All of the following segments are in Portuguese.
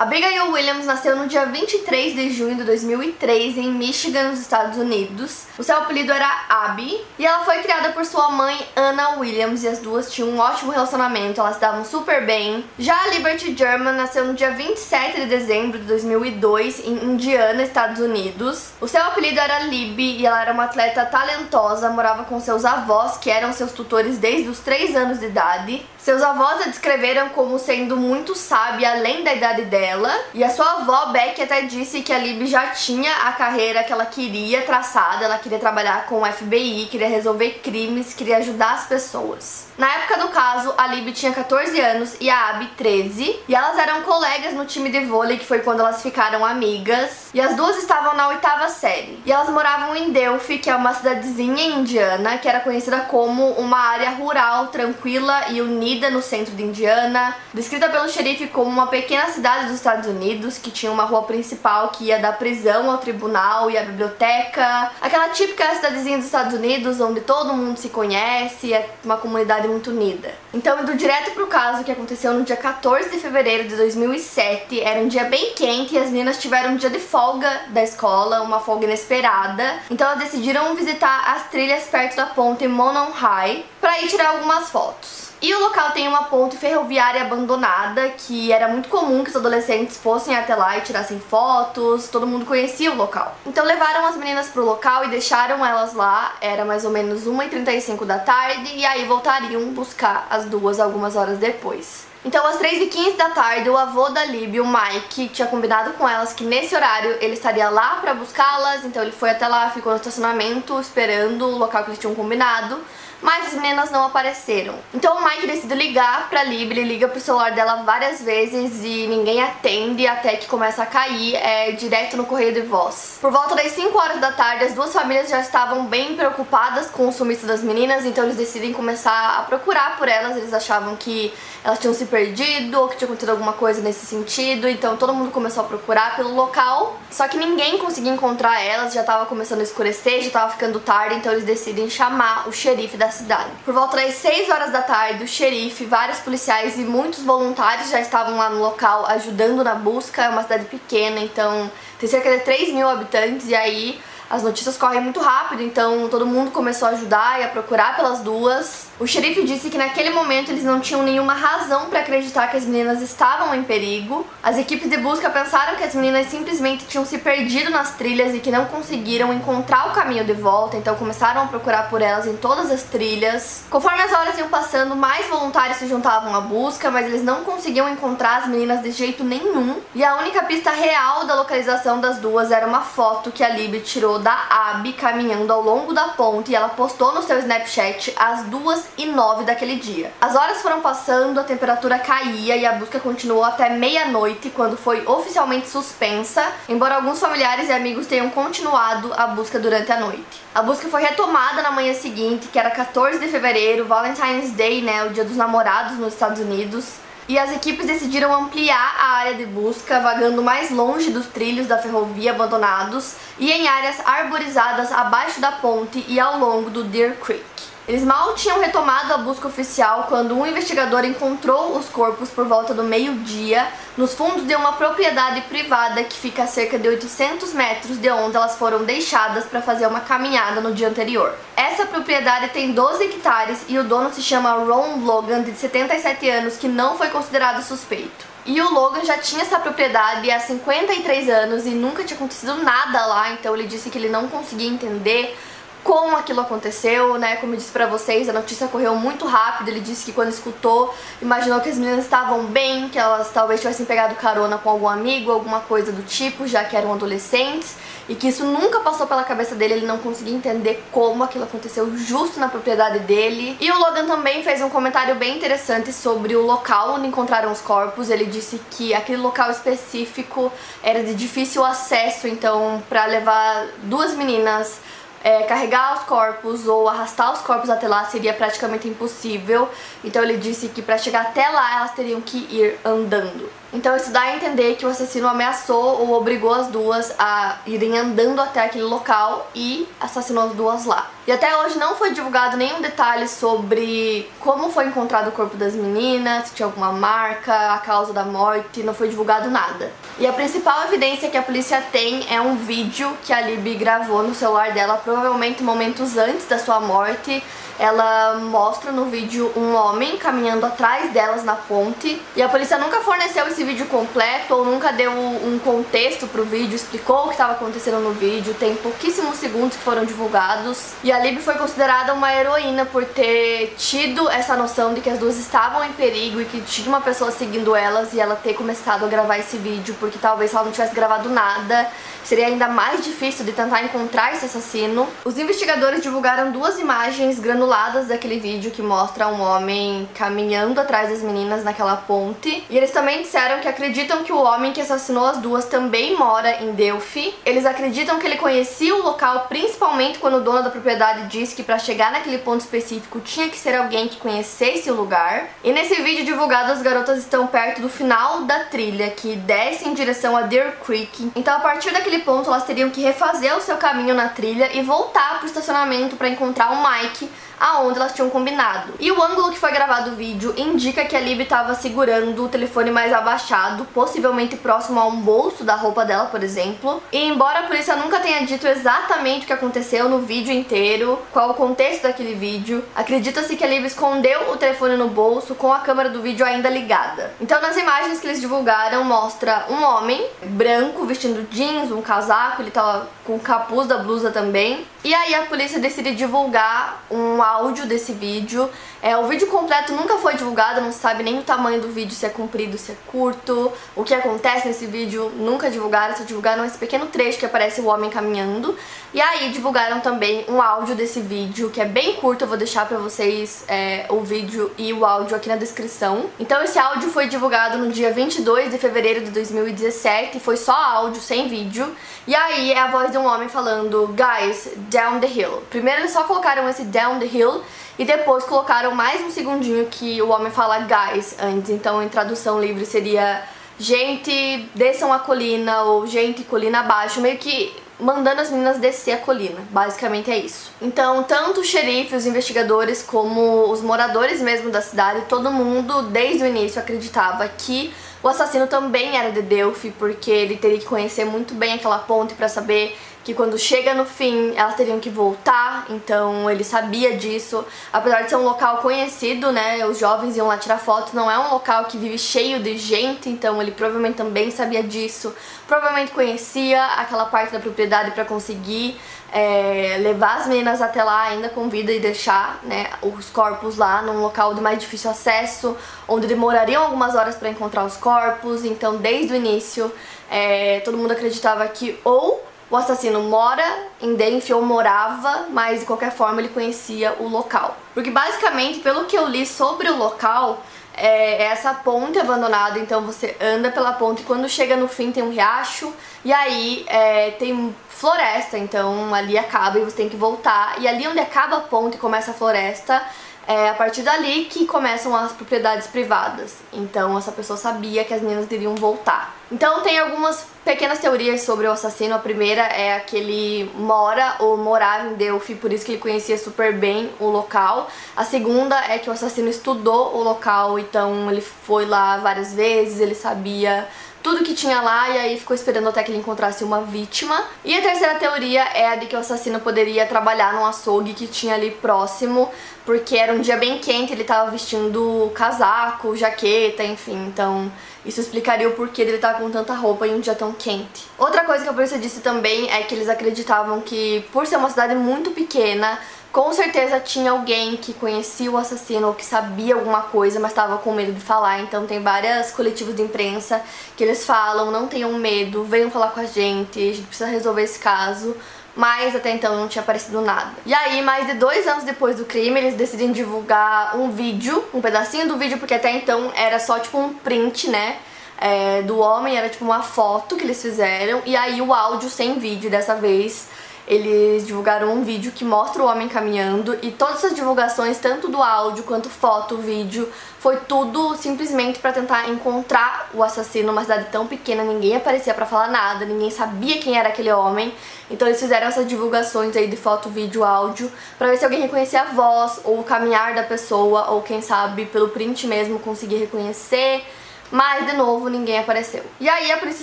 Abigail Williams nasceu no dia 23 de junho de 2003 em Michigan, nos Estados Unidos. O seu apelido era Abby e ela foi criada por sua mãe Anna Williams e as duas tinham um ótimo relacionamento, elas davam super bem. Já a Liberty German nasceu no dia 27 de dezembro de 2002 em Indiana, Estados Unidos. O seu apelido era Libby e ela era uma atleta talentosa, morava com seus avós, que eram seus tutores desde os 3 anos de idade. Seus avós a descreveram como sendo muito sábia além da idade dela, e a sua avó Beck até disse que a Libby já tinha a carreira que ela queria traçada, ela queria trabalhar com o FBI, queria resolver crimes, queria ajudar as pessoas. Na época do caso, a Libby tinha 14 anos e a Abby 13, e elas eram colegas no time de vôlei, que foi quando elas ficaram amigas, e as duas estavam na oitava série. E elas moravam em Delphi, que é uma cidadezinha indiana, que era conhecida como uma área rural, tranquila e unida no centro de Indiana, descrita pelo xerife como uma pequena cidade dos Estados Unidos, que tinha uma rua principal que ia da prisão ao tribunal e à biblioteca, aquela típica cidadezinha dos Estados Unidos, onde todo mundo se conhece, é uma comunidade muito unida. Então, indo direto pro caso que aconteceu no dia 14 de fevereiro de 2007, era um dia bem quente e as meninas tiveram um dia de folga da escola, uma folga inesperada. Então, elas decidiram visitar as trilhas perto da ponte Monon High para ir tirar algumas fotos. E o local tem uma ponte ferroviária abandonada, que era muito comum que os adolescentes fossem até lá e tirassem fotos, todo mundo conhecia o local. Então levaram as meninas pro local e deixaram elas lá, era mais ou menos 1h35 da tarde, e aí voltariam buscar as duas algumas horas depois. Então, às 3h15 da tarde, o avô da Libby, o Mike, tinha combinado com elas que nesse horário ele estaria lá pra buscá-las. Então, ele foi até lá, ficou no estacionamento esperando o local que eles tinham combinado mas as meninas não apareceram. Então o Mike decide ligar pra Lib, ele liga pro celular dela várias vezes e ninguém atende até que começa a cair é, direto no correio de voz. Por volta das 5 horas da tarde, as duas famílias já estavam bem preocupadas com o sumiço das meninas, então eles decidem começar a procurar por elas, eles achavam que elas tinham se perdido ou que tinha acontecido alguma coisa nesse sentido, então todo mundo começou a procurar pelo local, só que ninguém conseguia encontrar elas, já tava começando a escurecer, já tava ficando tarde, então eles decidem chamar o xerife da cidade. Por volta das 6 horas da tarde, o xerife, vários policiais e muitos voluntários já estavam lá no local ajudando na busca. É uma cidade pequena, então tem cerca de 3 mil habitantes e aí as notícias correm muito rápido, então todo mundo começou a ajudar e a procurar pelas duas. O xerife disse que naquele momento eles não tinham nenhuma razão para acreditar que as meninas estavam em perigo. As equipes de busca pensaram que as meninas simplesmente tinham se perdido nas trilhas e que não conseguiram encontrar o caminho de volta, então começaram a procurar por elas em todas as trilhas. Conforme as horas iam passando, mais voluntários se juntavam à busca, mas eles não conseguiam encontrar as meninas de jeito nenhum. E a única pista real da localização das duas era uma foto que a Libby tirou da Abby caminhando ao longo da ponte e ela postou no seu Snapchat às duas e nove daquele dia. As horas foram passando, a temperatura caía e a busca continuou até meia-noite, quando foi oficialmente suspensa, embora alguns familiares e amigos tenham continuado a busca durante a noite. A busca foi retomada na manhã seguinte, que era 14 de fevereiro, Valentine's Day, né, o dia dos namorados nos Estados Unidos e as equipes decidiram ampliar a área de busca, vagando mais longe dos trilhos da ferrovia abandonados e em áreas arborizadas abaixo da ponte e ao longo do Deer Creek. Eles mal tinham retomado a busca oficial quando um investigador encontrou os corpos por volta do meio-dia nos fundos de uma propriedade privada que fica a cerca de 800 metros de onde elas foram deixadas para fazer uma caminhada no dia anterior. Essa propriedade tem 12 hectares e o dono se chama Ron Logan, de 77 anos, que não foi considerado suspeito. E o Logan já tinha essa propriedade há 53 anos e nunca tinha acontecido nada lá, então ele disse que ele não conseguia entender como aquilo aconteceu, né? Como eu disse pra vocês, a notícia correu muito rápido. Ele disse que quando escutou, imaginou que as meninas estavam bem, que elas talvez tivessem pegado carona com algum amigo, alguma coisa do tipo, já que eram adolescentes. E que isso nunca passou pela cabeça dele, ele não conseguia entender como aquilo aconteceu justo na propriedade dele. E o Logan também fez um comentário bem interessante sobre o local onde encontraram os corpos. Ele disse que aquele local específico era de difícil acesso, então para levar duas meninas é, carregar os corpos ou arrastar os corpos até lá seria praticamente impossível. Então ele disse que para chegar até lá elas teriam que ir andando. Então isso dá a entender que o assassino ameaçou ou obrigou as duas a irem andando até aquele local e assassinou as duas lá. E até hoje não foi divulgado nenhum detalhe sobre como foi encontrado o corpo das meninas, se tinha alguma marca, a causa da morte, não foi divulgado nada. E a principal evidência que a polícia tem é um vídeo que a Libby gravou no celular dela, provavelmente momentos antes da sua morte, ela mostra no vídeo um homem caminhando atrás delas na ponte e a polícia nunca forneceu esse vídeo completo ou nunca deu um contexto pro vídeo, explicou o que estava acontecendo no vídeo, tem pouquíssimos segundos que foram divulgados e a Lib foi considerada uma heroína por ter tido essa noção de que as duas estavam em perigo e que tinha uma pessoa seguindo elas e ela ter começado a gravar esse vídeo porque talvez ela não tivesse gravado nada seria ainda mais difícil de tentar encontrar esse assassino. Os investigadores divulgaram duas imagens granuladas daquele vídeo que mostra um homem caminhando atrás das meninas naquela ponte. E eles também disseram que acreditam que o homem que assassinou as duas também mora em Delphi. Eles acreditam que ele conhecia o local principalmente quando o dono da propriedade disse que para chegar naquele ponto específico tinha que ser alguém que conhecesse o lugar. E nesse vídeo divulgado as garotas estão perto do final da trilha que desce em direção a Deer Creek. Então a partir daquele ponto elas teriam que refazer o seu caminho na trilha e voltar pro estacionamento para encontrar o Mike aonde elas tinham combinado. E o ângulo que foi gravado o vídeo indica que a Lib estava segurando o telefone mais abaixado, possivelmente próximo a um bolso da roupa dela, por exemplo. E embora a polícia nunca tenha dito exatamente o que aconteceu no vídeo inteiro, qual o contexto daquele vídeo, acredita-se que a Lib escondeu o telefone no bolso com a câmera do vídeo ainda ligada. Então nas imagens que eles divulgaram mostra um homem branco vestindo jeans, um casaco, ele tava com o capuz da blusa também. E aí a polícia decide divulgar um áudio desse vídeo. É, o vídeo completo nunca foi divulgado, não se sabe nem o tamanho do vídeo, se é comprido, se é curto. O que acontece nesse vídeo nunca divulgaram, só divulgaram esse pequeno trecho que aparece o homem caminhando. E aí divulgaram também um áudio desse vídeo, que é bem curto, eu vou deixar pra vocês é, o vídeo e o áudio aqui na descrição. Então esse áudio foi divulgado no dia 22 de fevereiro de 2017, foi só áudio, sem vídeo. E aí é a voz de um homem falando, guys, down the hill. Primeiro eles só colocaram esse down the hill e depois colocaram mais um segundinho que o homem fala guys antes. Então em tradução livre seria gente, desçam a colina ou gente, colina abaixo, meio que mandando as meninas descer a colina. Basicamente é isso. Então, tanto o xerife, os investigadores, como os moradores mesmo da cidade, todo mundo desde o início acreditava que o assassino também era de Delphi, porque ele teria que conhecer muito bem aquela ponte para saber que quando chega no fim elas teriam que voltar, então ele sabia disso. Apesar de ser um local conhecido, né, os jovens iam lá tirar fotos, não é um local que vive cheio de gente, então ele provavelmente também sabia disso. Provavelmente conhecia aquela parte da propriedade para conseguir é, levar as meninas até lá ainda com vida e deixar né, os corpos lá num local de mais difícil acesso, onde demorariam algumas horas para encontrar os corpos. Então, desde o início, é, todo mundo acreditava que ou o assassino mora em Denfe ou morava, mas de qualquer forma ele conhecia o local. Porque basicamente, pelo que eu li sobre o local, é essa ponte abandonada, então você anda pela ponte e quando chega no fim tem um riacho e aí é, tem floresta, então ali acaba e você tem que voltar. E ali onde acaba a ponte e começa a floresta, é a partir dali que começam as propriedades privadas. Então essa pessoa sabia que as meninas iriam voltar. Então tem algumas pequenas teorias sobre o assassino. A primeira é que ele mora ou morava em Delphi, por isso que ele conhecia super bem o local. A segunda é que o assassino estudou o local, então ele foi lá várias vezes, ele sabia tudo que tinha lá e aí ficou esperando até que ele encontrasse uma vítima. E a terceira teoria é a de que o assassino poderia trabalhar num açougue que tinha ali próximo, porque era um dia bem quente, ele tava vestindo casaco, jaqueta, enfim, então isso explicaria o porquê dele estar com tanta roupa em um dia tão quente. Outra coisa que a polícia disse também é que eles acreditavam que, por ser uma cidade muito pequena, com certeza tinha alguém que conhecia o assassino ou que sabia alguma coisa, mas estava com medo de falar. Então tem várias coletivos de imprensa que eles falam, não tenham medo, venham falar com a gente, a gente precisa resolver esse caso. Mas até então não tinha aparecido nada. E aí, mais de dois anos depois do crime, eles decidem divulgar um vídeo, um pedacinho do vídeo, porque até então era só tipo um print, né? É, do homem, era tipo uma foto que eles fizeram, e aí o áudio sem vídeo dessa vez eles divulgaram um vídeo que mostra o homem caminhando e todas essas divulgações, tanto do áudio quanto foto, vídeo, foi tudo simplesmente para tentar encontrar o assassino numa cidade tão pequena, ninguém aparecia para falar nada, ninguém sabia quem era aquele homem. Então eles fizeram essas divulgações aí de foto, vídeo, áudio, para ver se alguém reconhecia a voz ou o caminhar da pessoa, ou quem sabe pelo print mesmo conseguir reconhecer mas, de novo, ninguém apareceu. E aí a Polícia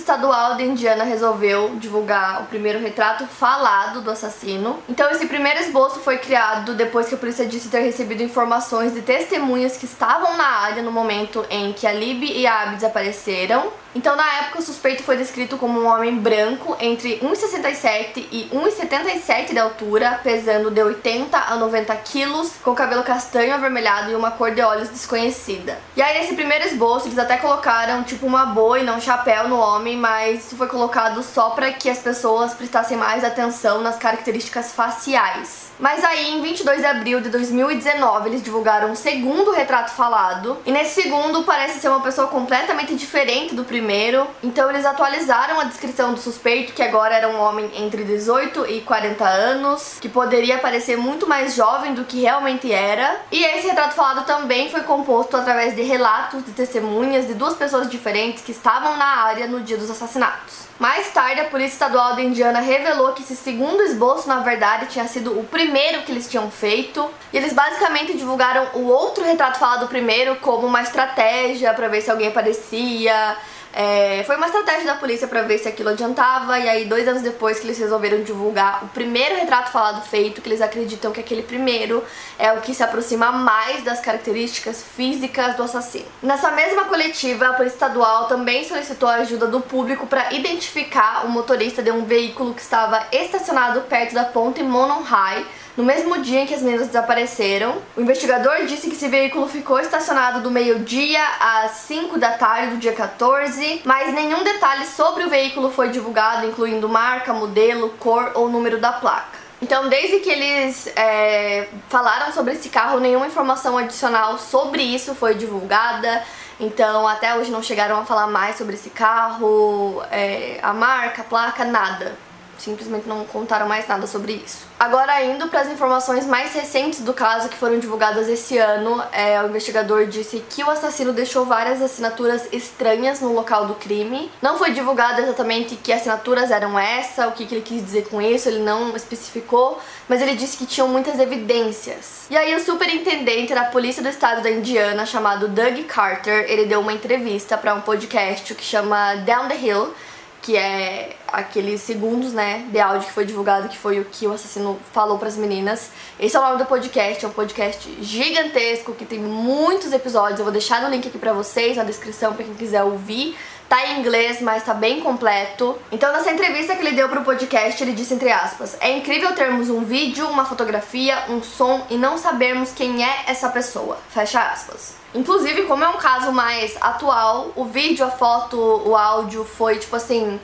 Estadual de Indiana resolveu divulgar o primeiro retrato falado do assassino. Então esse primeiro esboço foi criado depois que a polícia disse ter recebido informações de testemunhas que estavam na área no momento em que a Lib e a Abby desapareceram. Então, na época, o suspeito foi descrito como um homem branco entre 1,67 e 1,77 de altura, pesando de 80 a 90 quilos, com cabelo castanho avermelhado e uma cor de olhos desconhecida. E aí, nesse primeiro esboço, eles até colocaram tipo uma boa e não um chapéu no homem, mas isso foi colocado só para que as pessoas prestassem mais atenção nas características faciais. Mas aí, em 22 de abril de 2019, eles divulgaram um segundo retrato falado. E nesse segundo parece ser uma pessoa completamente diferente do primeiro. Então eles atualizaram a descrição do suspeito, que agora era um homem entre 18 e 40 anos, que poderia parecer muito mais jovem do que realmente era. E esse retrato falado também foi composto através de relatos de testemunhas de duas pessoas diferentes que estavam na área no dia dos assassinatos. Mais tarde, a Polícia Estadual da Indiana revelou que esse segundo esboço, na verdade, tinha sido o primeiro que eles tinham feito. E eles basicamente divulgaram o outro retrato falado primeiro como uma estratégia para ver se alguém aparecia é, foi uma estratégia da polícia para ver se aquilo adiantava, e aí dois anos depois que eles resolveram divulgar o primeiro retrato falado feito, que eles acreditam que aquele primeiro é o que se aproxima mais das características físicas do assassino. Nessa mesma coletiva, a Polícia Estadual também solicitou a ajuda do público para identificar o motorista de um veículo que estava estacionado perto da ponte Monon High, no mesmo dia em que as meninas desapareceram, o investigador disse que esse veículo ficou estacionado do meio-dia às 5 da tarde do dia 14, mas nenhum detalhe sobre o veículo foi divulgado, incluindo marca, modelo, cor ou número da placa. Então, desde que eles é, falaram sobre esse carro, nenhuma informação adicional sobre isso foi divulgada. Então, até hoje não chegaram a falar mais sobre esse carro, é, a marca, a placa, nada simplesmente não contaram mais nada sobre isso. Agora, indo para as informações mais recentes do caso que foram divulgadas esse ano, é, o investigador disse que o assassino deixou várias assinaturas estranhas no local do crime. Não foi divulgado exatamente que assinaturas eram essa, o que, que ele quis dizer com isso, ele não especificou, mas ele disse que tinham muitas evidências. E aí, o superintendente da polícia do estado da Indiana, chamado Doug Carter, ele deu uma entrevista para um podcast que chama Down the Hill que é aqueles segundos, né, de áudio que foi divulgado, que foi o que o assassino falou para as meninas. Esse é o nome do podcast, é um podcast gigantesco que tem muitos episódios. Eu vou deixar no link aqui para vocês na descrição para quem quiser ouvir. Tá em inglês, mas tá bem completo. Então, nessa entrevista que ele deu pro podcast, ele disse entre aspas: "É incrível termos um vídeo, uma fotografia, um som e não sabermos quem é essa pessoa." Fecha aspas. Inclusive, como é um caso mais atual, o vídeo, a foto, o áudio foi tipo assim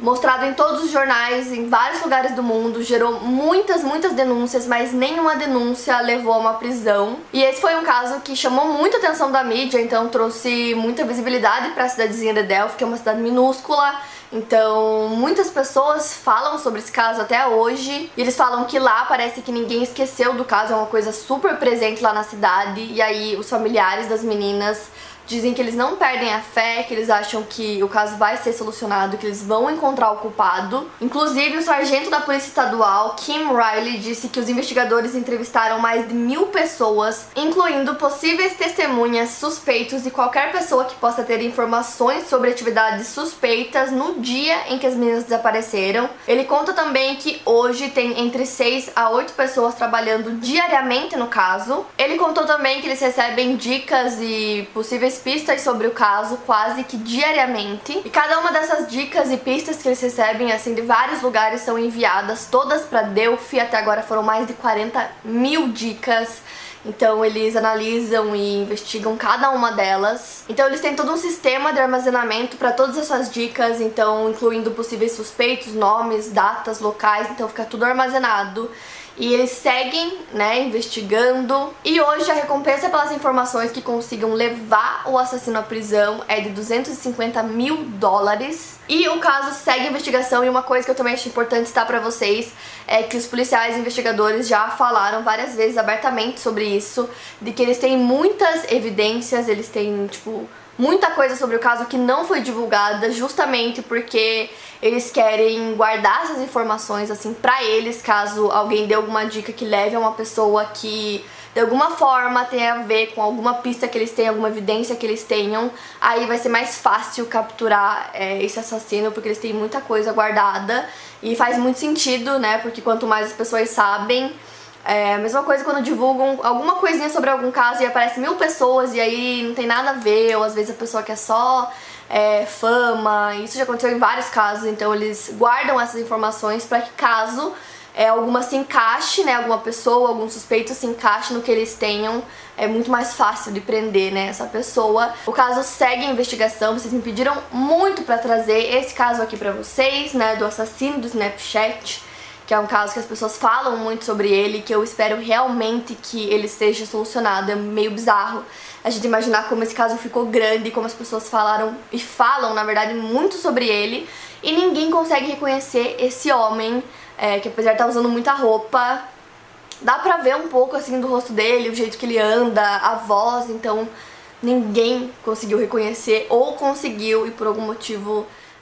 mostrado em todos os jornais, em vários lugares do mundo, gerou muitas, muitas denúncias, mas nenhuma denúncia levou a uma prisão. E esse foi um caso que chamou muita atenção da mídia, então trouxe muita visibilidade para a cidadezinha de Delphi, que é uma cidade minúscula então, muitas pessoas falam sobre esse caso até hoje. E eles falam que lá parece que ninguém esqueceu do caso, é uma coisa super presente lá na cidade. E aí, os familiares das meninas dizem que eles não perdem a fé, que eles acham que o caso vai ser solucionado, que eles vão encontrar o culpado. Inclusive, o sargento da Polícia Estadual, Kim Riley, disse que os investigadores entrevistaram mais de mil pessoas, incluindo possíveis testemunhas, suspeitos e qualquer pessoa que possa ter informações sobre atividades suspeitas no dia em que as meninas desapareceram. Ele conta também que hoje tem entre 6 a 8 pessoas trabalhando diariamente no caso. Ele contou também que eles recebem dicas e possíveis pistas sobre o caso quase que diariamente. E cada uma dessas dicas e pistas que eles recebem, assim, de vários lugares, são enviadas todas para Delphi. Até agora foram mais de 40 mil dicas. Então eles analisam e investigam cada uma delas. Então eles têm todo um sistema de armazenamento para todas essas dicas, então incluindo possíveis suspeitos, nomes, datas, locais, então fica tudo armazenado e eles seguem, né, investigando. E hoje a recompensa pelas informações que consigam levar o assassino à prisão é de 250 mil dólares. E o caso segue investigação e uma coisa que eu também acho importante citar para vocês é que os policiais investigadores já falaram várias vezes abertamente sobre isso, de que eles têm muitas evidências, eles têm, tipo, muita coisa sobre o caso que não foi divulgada justamente porque eles querem guardar essas informações assim para eles caso alguém dê alguma dica que leve a uma pessoa que de alguma forma tenha a ver com alguma pista que eles tenham, alguma evidência que eles tenham, aí vai ser mais fácil capturar é, esse assassino porque eles têm muita coisa guardada e faz muito sentido, né? Porque quanto mais as pessoas sabem, é a mesma coisa quando divulgam alguma coisinha sobre algum caso e aparece mil pessoas e aí não tem nada a ver, ou às vezes a pessoa quer só é, fama, isso já aconteceu em vários casos, então eles guardam essas informações para que caso é, alguma se encaixe, né, alguma pessoa, algum suspeito se encaixe no que eles tenham, é muito mais fácil de prender, né, essa pessoa. O caso segue a investigação, vocês me pediram muito para trazer esse caso aqui para vocês, né, do assassino do Snapchat que é um caso que as pessoas falam muito sobre ele, que eu espero realmente que ele seja solucionado. É meio bizarro a gente imaginar como esse caso ficou grande, como as pessoas falaram e falam, na verdade, muito sobre ele, e ninguém consegue reconhecer esse homem, é, que apesar de estar usando muita roupa, dá pra ver um pouco assim do rosto dele, o jeito que ele anda, a voz, então ninguém conseguiu reconhecer ou conseguiu e por algum motivo